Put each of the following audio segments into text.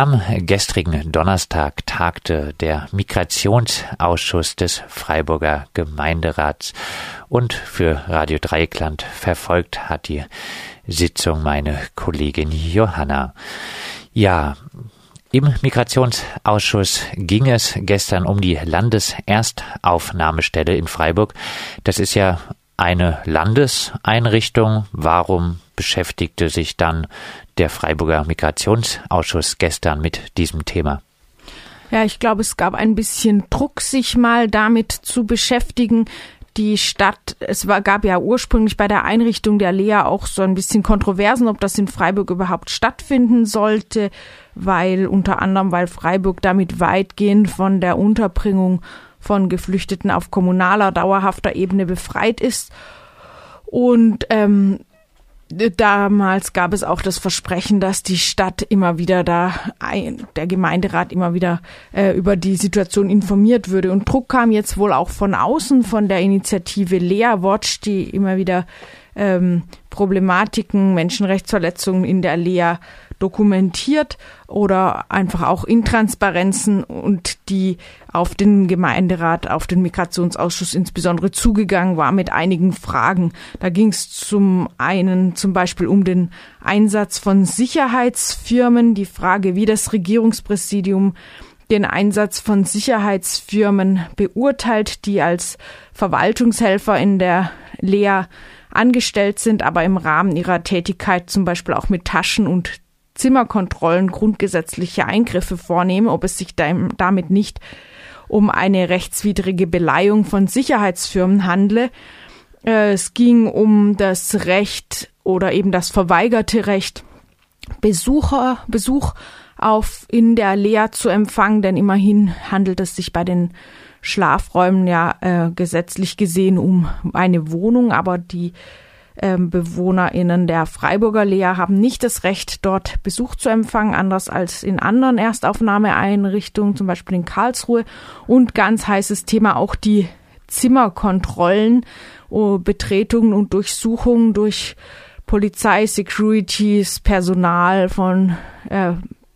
Am gestrigen Donnerstag tagte der Migrationsausschuss des Freiburger Gemeinderats und für Radio Dreieckland verfolgt hat die Sitzung meine Kollegin Johanna. Ja, im Migrationsausschuss ging es gestern um die Landeserstaufnahmestelle in Freiburg. Das ist ja eine Landeseinrichtung. Warum beschäftigte sich dann der Freiburger Migrationsausschuss gestern mit diesem Thema? Ja, ich glaube, es gab ein bisschen Druck, sich mal damit zu beschäftigen. Die Stadt, es war, gab ja ursprünglich bei der Einrichtung der Lea auch so ein bisschen Kontroversen, ob das in Freiburg überhaupt stattfinden sollte, weil unter anderem, weil Freiburg damit weitgehend von der Unterbringung von Geflüchteten auf kommunaler, dauerhafter Ebene befreit ist. Und ähm, damals gab es auch das Versprechen, dass die Stadt immer wieder da, der Gemeinderat immer wieder äh, über die Situation informiert würde. Und Druck kam jetzt wohl auch von außen, von der Initiative Lea Watch, die immer wieder ähm, Problematiken, Menschenrechtsverletzungen in der Lea dokumentiert oder einfach auch Intransparenzen und die auf den Gemeinderat, auf den Migrationsausschuss insbesondere zugegangen war mit einigen Fragen. Da ging es zum einen zum Beispiel um den Einsatz von Sicherheitsfirmen, die Frage, wie das Regierungspräsidium den Einsatz von Sicherheitsfirmen beurteilt, die als Verwaltungshelfer in der Lea angestellt sind, aber im Rahmen ihrer Tätigkeit zum Beispiel auch mit Taschen und Zimmerkontrollen grundgesetzliche Eingriffe vornehmen, ob es sich damit nicht um eine rechtswidrige Beleihung von Sicherheitsfirmen handle. Äh, es ging um das Recht oder eben das verweigerte Recht, Besucher, Besuch auf in der Lea zu empfangen, denn immerhin handelt es sich bei den Schlafräumen ja äh, gesetzlich gesehen um eine Wohnung, aber die ähm, BewohnerInnen der Freiburger Lea haben nicht das Recht, dort Besuch zu empfangen, anders als in anderen Erstaufnahmeeinrichtungen, zum Beispiel in Karlsruhe. Und ganz heißes Thema auch die Zimmerkontrollen, oh, Betretungen und Durchsuchungen durch Polizei, Securities, Personal von äh,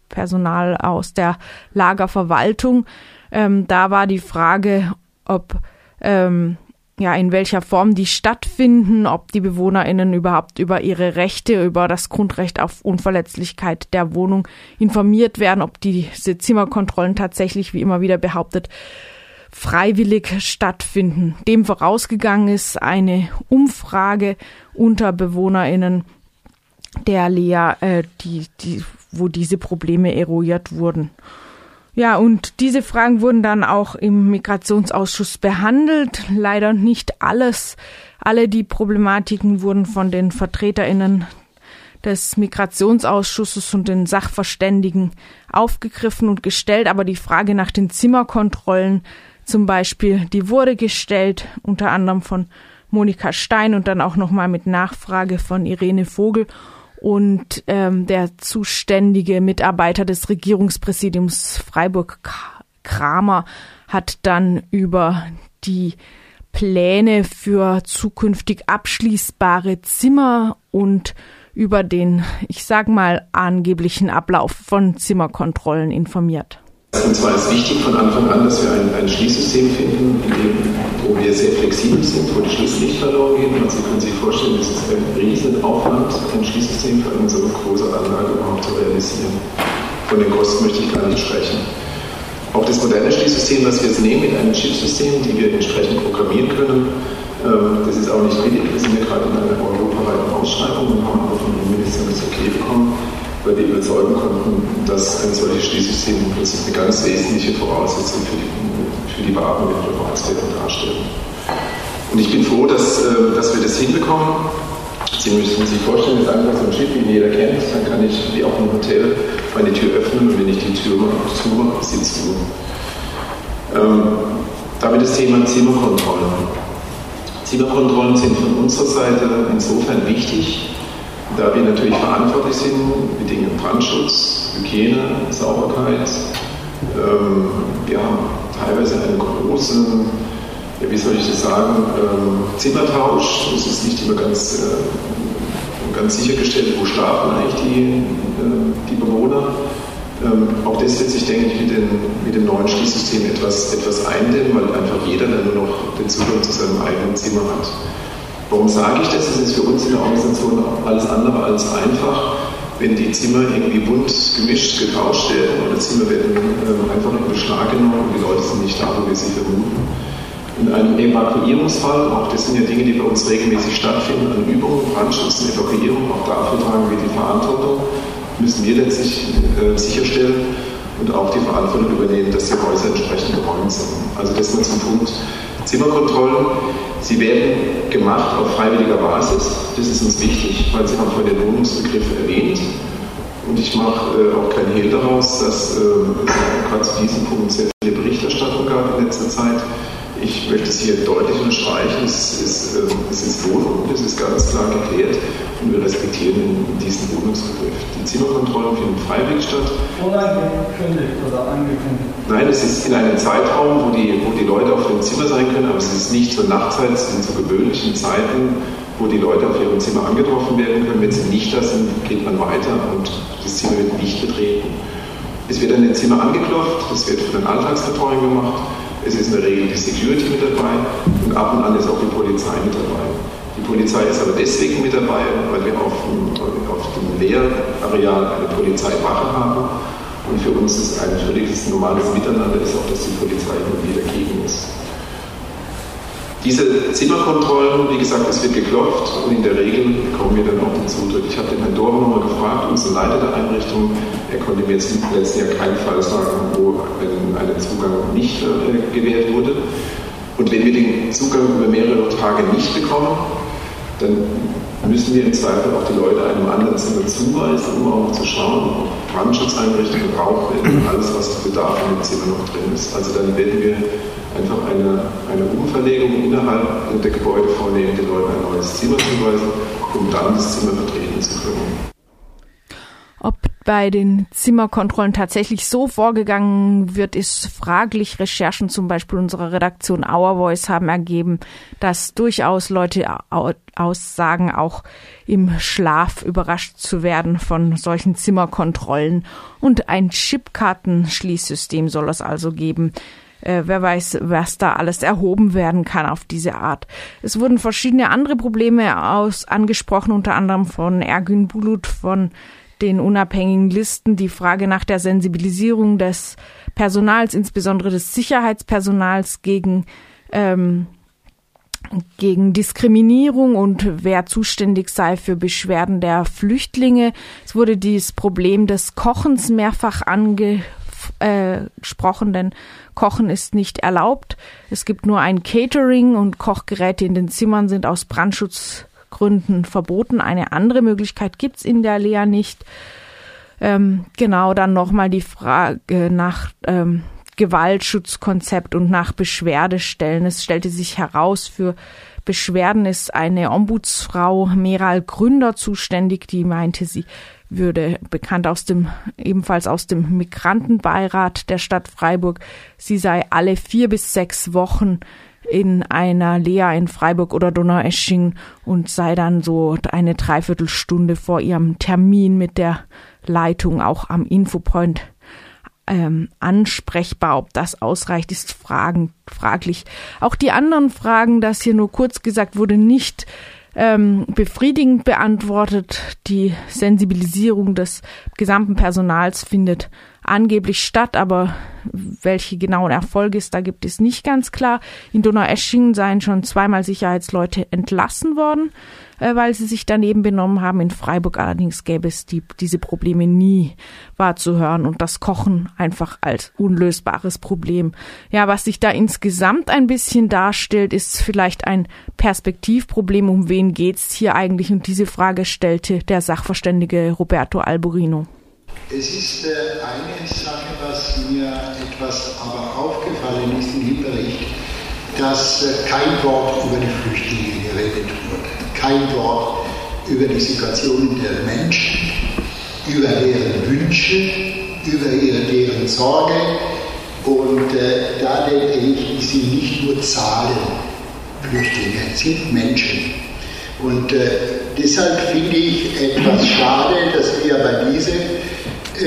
Personal aus der Lagerverwaltung. Ähm, da war die Frage, ob ähm, ja, in welcher Form die stattfinden, ob die BewohnerInnen überhaupt über ihre Rechte, über das Grundrecht auf Unverletzlichkeit der Wohnung informiert werden, ob diese Zimmerkontrollen tatsächlich, wie immer wieder behauptet, freiwillig stattfinden. Dem vorausgegangen ist eine Umfrage unter BewohnerInnen der Lea, äh, die, die, wo diese Probleme eruiert wurden. Ja, und diese Fragen wurden dann auch im Migrationsausschuss behandelt. Leider nicht alles. Alle die Problematiken wurden von den VertreterInnen des Migrationsausschusses und den Sachverständigen aufgegriffen und gestellt. Aber die Frage nach den Zimmerkontrollen zum Beispiel, die wurde gestellt, unter anderem von Monika Stein und dann auch nochmal mit Nachfrage von Irene Vogel und ähm, der zuständige Mitarbeiter des Regierungspräsidiums Freiburg Kramer hat dann über die Pläne für zukünftig abschließbare Zimmer und über den, ich sag mal, angeblichen Ablauf von Zimmerkontrollen informiert. Und zwar ist wichtig von Anfang an, dass wir ein, ein Schließsystem finden, in dem, wir sehr flexibel sind, wo die Schlüssel nicht verloren gehen. Also Sie können sich vorstellen, es ist ein Riesenaufwand, ein Schließsystem für eine so große Anlage überhaupt zu realisieren. Von den Kosten möchte ich gar nicht sprechen. Auch das moderne Schließsystem, was wir jetzt nehmen, mit einem Chipsystem, die wir entsprechend programmieren können, ähm, das ist auch nicht billig. Wir sind ja gerade in einer europaweiten Ausschreibung und haben auch von dem Ministerium das Okay bekommen weil wir überzeugen konnten, dass ein solches Schließsystem eine ganz wesentliche Voraussetzung für die, für die Wahren mit Verbrauchswerten darstellt. Und ich bin froh, dass, äh, dass wir das hinbekommen. Sie müssen sich vorstellen, es ist einfach so ein Chip, wie jeder kennt, dann kann ich, wie auch im Hotel, meine Tür öffnen und wenn ich die Tür zumache, sitzt du. Ähm, damit das Thema Zimmerkontrollen. Zimmerkontrollen sind von unserer Seite insofern wichtig, da wir natürlich verantwortlich sind mit Dingen Brandschutz, Hygiene, Sauberkeit. Ähm, wir haben teilweise einen großen, wie soll ich das sagen, ähm, Zimmertausch. Es ist nicht immer ganz, äh, ganz sichergestellt, wo schlafen eigentlich die, äh, die Bewohner. Ähm, auch das wird sich, denke ich, mit, den, mit dem neuen Schließsystem etwas, etwas eindämmen, weil einfach jeder dann nur noch den Zugang zu seinem eigenen Zimmer hat. Warum sage ich das? Das ist für uns in der Organisation alles andere als einfach, wenn die Zimmer irgendwie bunt gemischt, getauscht werden oder Zimmer werden äh, einfach in Beschlag genommen und die Leute sind nicht da, wo wir sie vermuten. In einem Evakuierungsfall, auch das sind ja Dinge, die bei uns regelmäßig stattfinden, an Übungen, Brandschutz und Evakuierung, auch dafür tragen wir die Verantwortung, müssen wir letztlich äh, sicherstellen und auch die Verantwortung übernehmen, dass die Häuser entsprechend geräumt sind. Also das mal zum Punkt Zimmerkontrollen. Sie werden gemacht auf freiwilliger Basis. Das ist uns wichtig, weil Sie haben vorhin den Wohnungsbegriff erwähnt. Und ich mache äh, auch kein Hehl daraus, dass äh, gerade zu diesem Punkt sehr viele Berichterstattung gab in letzter Zeit. Ich möchte es hier deutlich unterstreichen, es ist, es ist Wohnung, das ist ganz klar geklärt und wir respektieren diesen Wohnungsbegriff. Die Zimmerkontrollen finden freiwillig statt. Unangekündigt oder angekündigt? Nein, es ist in einem Zeitraum, wo die, wo die Leute auf ihrem Zimmer sein können, aber es ist nicht zur Nachtzeit, es sind zu gewöhnlichen Zeiten, wo die Leute auf ihrem Zimmer angetroffen werden können. Wenn sie nicht da sind, geht man weiter und das Zimmer wird nicht betreten. Es wird an den Zimmer angeklopft, das wird von den Alltagsbetreuern gemacht. Es ist in der Regel die Security mit dabei und ab und an ist auch die Polizei mit dabei. Die Polizei ist aber deswegen mit dabei, weil wir auf dem, auf dem Lehrareal eine Polizeiwache haben. Und für uns ist ein völliges normales Miteinander ist auch, dass die Polizei immer wieder dagegen ist. Diese Zimmerkontrollen, wie gesagt, es wird geklopft und in der Regel bekommen wir dann auch den Zutritt. Ich habe den Herrn Dorn nochmal gefragt, unseren Leiter der Einrichtung. Er konnte mir jetzt im letzten Jahr keinen Fall sagen, wo ein Zugang nicht äh, gewährt wurde. Und wenn wir den Zugang über mehrere Tage nicht bekommen, dann müssen wir im Zweifel auch die Leute einem anderen Zimmer zuweisen, um auch zu schauen, ob Brandschutzeinrichtungen, Rauchwellen, alles, was Bedarf in dem Zimmer noch drin ist. Also dann werden wir einfach eine, eine Umverlegung innerhalb der Gebäude vornehmen, den Leuten ein neues Zimmer zuweisen, um dann das Zimmer betreten zu können. Bei den Zimmerkontrollen tatsächlich so vorgegangen wird, ist fraglich. Recherchen zum Beispiel unserer Redaktion Our Voice haben ergeben, dass durchaus Leute aussagen, auch im Schlaf überrascht zu werden von solchen Zimmerkontrollen. Und ein Chipkartenschließsystem soll es also geben. Äh, wer weiß, was da alles erhoben werden kann auf diese Art. Es wurden verschiedene andere Probleme aus angesprochen, unter anderem von Ergün Bulut von den unabhängigen Listen die Frage nach der Sensibilisierung des Personals, insbesondere des Sicherheitspersonals gegen ähm, gegen Diskriminierung und wer zuständig sei für Beschwerden der Flüchtlinge. Es wurde dieses Problem des Kochens mehrfach angesprochen, denn Kochen ist nicht erlaubt. Es gibt nur ein Catering und Kochgeräte in den Zimmern sind aus Brandschutz Gründen verboten. Eine andere Möglichkeit gibt es in der Lea nicht. Ähm, genau, dann nochmal die Frage nach ähm, Gewaltschutzkonzept und nach Beschwerdestellen. Es stellte sich heraus, für Beschwerden ist eine Ombudsfrau Meral Gründer zuständig, die meinte, sie würde bekannt aus dem, ebenfalls aus dem Migrantenbeirat der Stadt Freiburg. Sie sei alle vier bis sechs Wochen in einer Lea in Freiburg oder Donaueschingen und sei dann so eine Dreiviertelstunde vor ihrem Termin mit der Leitung auch am Infopoint ähm, ansprechbar. Ob das ausreicht, ist fragen, fraglich. Auch die anderen Fragen, das hier nur kurz gesagt wurde, nicht ähm, befriedigend beantwortet. Die Sensibilisierung des gesamten Personals findet angeblich statt, aber welche genauen Erfolge es da gibt, ist nicht ganz klar. In Donaueschingen seien schon zweimal Sicherheitsleute entlassen worden, äh, weil sie sich daneben benommen haben. In Freiburg allerdings gäbe es die, diese Probleme nie wahrzuhören und das Kochen einfach als unlösbares Problem. Ja, was sich da insgesamt ein bisschen darstellt, ist vielleicht ein Perspektivproblem. Um wen geht's hier eigentlich? Und diese Frage stellte der Sachverständige Roberto Alborino. Es ist äh, eine Sache, was mir etwas aber aufgefallen ist in dem Bericht, dass äh, kein Wort über die Flüchtlinge geredet wurde, kein Wort über die Situation der Menschen, über deren Wünsche, über deren Sorge. Und äh, da denke ich, die sind nicht nur Zahlen, Flüchtlinge, sind Menschen. Und äh, deshalb finde ich etwas schade, dass wir bei diesem äh,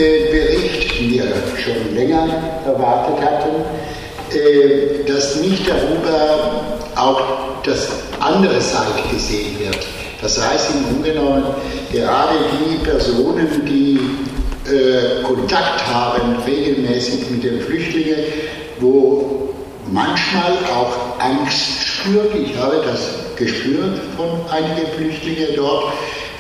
Bericht, den wir schon länger erwartet hatten, äh, dass nicht darüber auch das andere Seite gesehen wird. Das heißt im Grunde genommen, gerade die Personen, die äh, Kontakt haben regelmäßig mit den Flüchtlingen, wo manchmal auch Angst spürt. Ich habe das gespürt von einigen Flüchtlingen dort,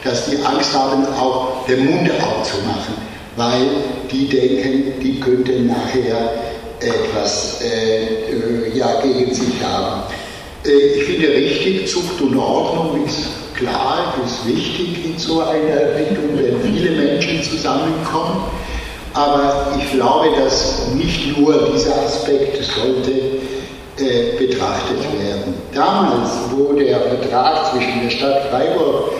dass die Angst haben, auch den Mund aufzumachen, weil die denken, die könnten nachher etwas äh, ja, gegen sich haben. Äh, ich finde richtig, Zucht und Ordnung ist klar, ist wichtig in so einer Richtung, wenn viele Menschen zusammenkommen. Aber ich glaube, dass nicht nur dieser Aspekt sollte äh, betrachtet werden. Damals, wo der Vertrag zwischen der Stadt Freiburg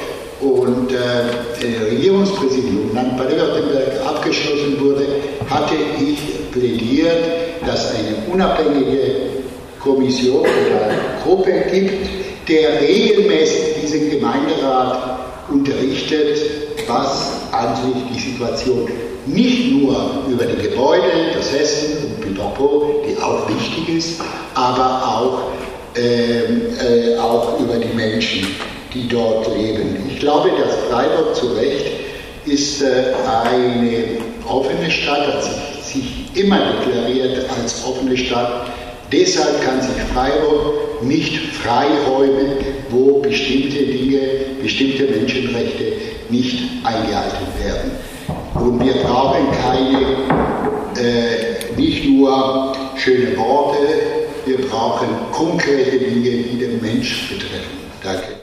und äh, Regierungspräsidium Land Baden-Württemberg abgeschlossen wurde, hatte ich plädiert, dass eine unabhängige Kommission oder Gruppe gibt, der regelmäßig diesen Gemeinderat unterrichtet, was an sich die Situation nicht nur über die Gebäude, das Essen und Pipapo, die auch wichtig ist, aber auch, äh, äh, auch über die Menschen, die dort leben. Ich glaube, dass Freiburg zu Recht ist äh, eine offene Stadt, hat sich, immer deklariert als offene Stadt. Deshalb kann sich Freiburg nicht freiräumen, wo bestimmte Dinge, bestimmte Menschenrechte nicht eingehalten werden. Und wir brauchen keine, äh, nicht nur schöne Worte, wir brauchen konkrete Dinge, die den Mensch betreffen. Danke.